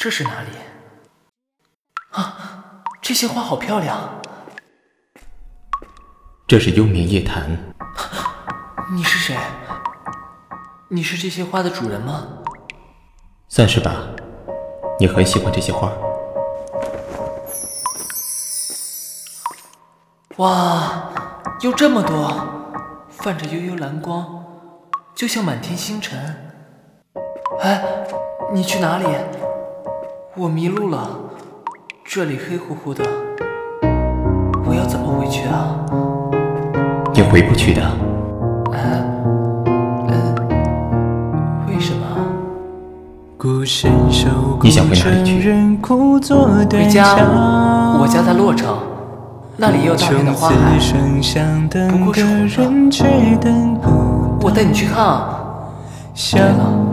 这是哪里？啊，这些花好漂亮。这是幽冥夜谭。你是谁？你是这些花的主人吗？算是吧。你很喜欢这些花。哇，有这么多，泛着幽幽蓝光，就像满天星辰。哎，你去哪里？我迷路了，这里黑乎乎的，我要怎么回去啊？你回不去的。哎，为什么？你想回哪里去？回家。我家在洛城。那里也有大片的花海，不过是红色。我带你去看啊！对了，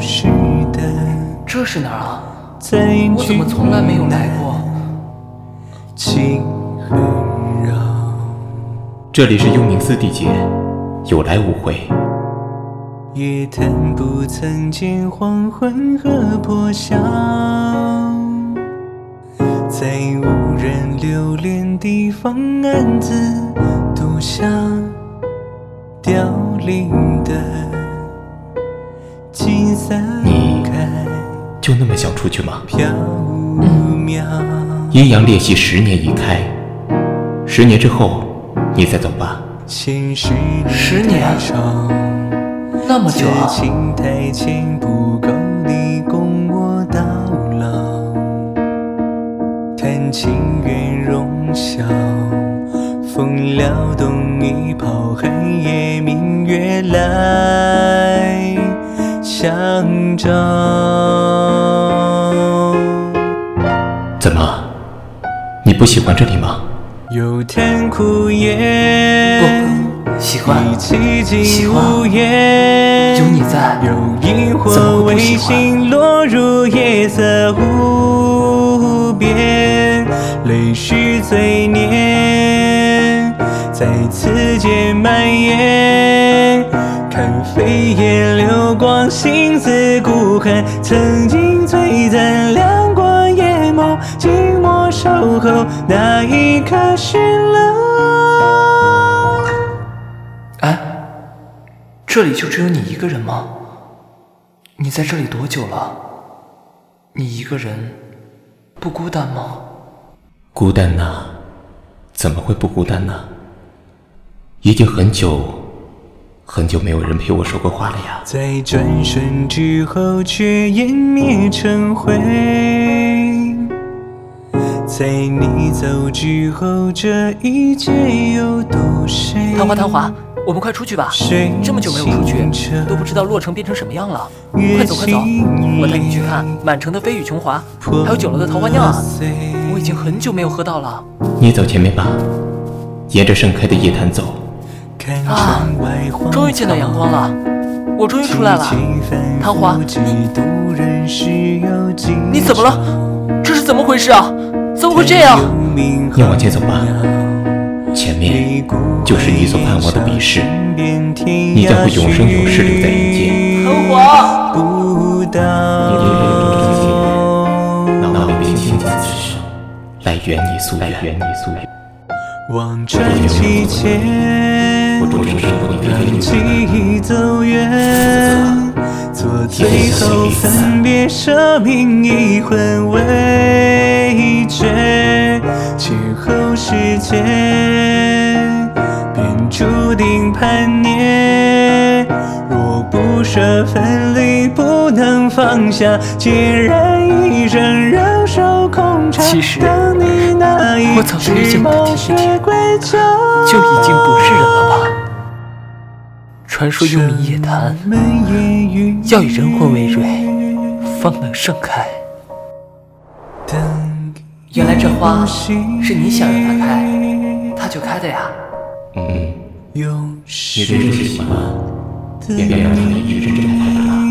这是哪儿啊？我怎么从来没有来过？这里是幽冥寺地界，有来无回。也谈不曾见黄昏和破晓。在无人留恋地方，暗自独享凋零的金色。你就那么想出去吗？飘渺。阴阳裂隙十年已开，十年之后你再走吧。十年，那么久啊！情愿容笑，风撩动一泡，黑夜明月来相照。不喜欢这里吗？有叹苦夜，不喜欢，喜欢。有你在，怎么会不喜欢？泪湿嘴念，在此间蔓延。看飞叶流光，心似孤寒。曾候那一刻绚烂。哎，这里就只有你一个人吗？你在这里多久了？你一个人不孤单吗？孤单呐，怎么会不孤单呢？已经很久很久没有人陪我说过话了呀。在转身之后，却湮灭成灰。在你走之后，这一切又渡谁？唐华，唐华。我们快出去吧！这么久没有出去，都不知道洛城变成什么样了。快走快走，我带你去看满城的飞羽琼华，还有酒楼的桃花酿啊！我已经很久没有喝到了。你走前面吧，沿着盛开的夜坛走。啊！终于见到阳光了，我终于出来了。唐华，你你怎么了？这是怎么回事啊？怎么会这样？你往前走吧。前面就是你所盼望的彼世，你将会永生永世留在人间。唐华，你流泪多的心，那我便倾尽此生来圆你夙愿，圆你夙愿。望穿其间，记忆走远，做最后分别，舍命一魂未绝，邂逅世间。注定叛逆，若不舍分离，不能放下，孑然空场。其实，我早就遇见过的甜甜，就已经不是人了吧？传说幽冥夜谈，要以人魂为蕊，方能盛开。原来这花是你想让它开，它就开的呀？嗯。你真是喜欢，便别让他一直真正的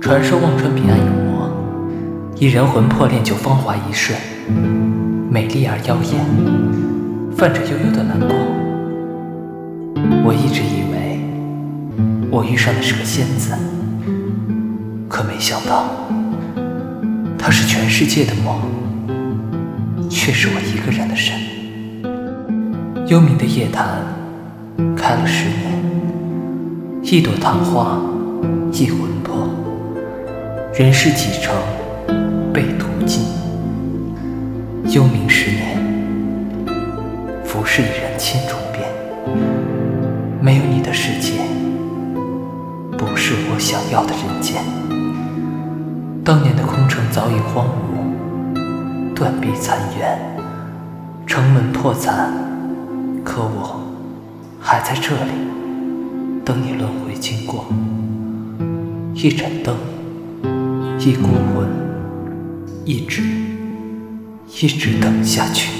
传说忘川彼岸有魔，一人魂魄炼就芳华一瞬，美丽而妖艳，泛着悠悠的蓝光。我一直以为我遇上的是个仙子，可没想到她是全世界的梦，却是我一个人的神。幽冥的夜坛开了十年，一朵昙花，一魂魄，人世几程被途尽。幽冥十年，浮世已人千重变，没有你的世界，不是我想要的人间。当年的空城早已荒芜，断壁残垣，城门破残。可我还在这里，等你轮回经过。一盏灯，一孤魂，一直一直等下去。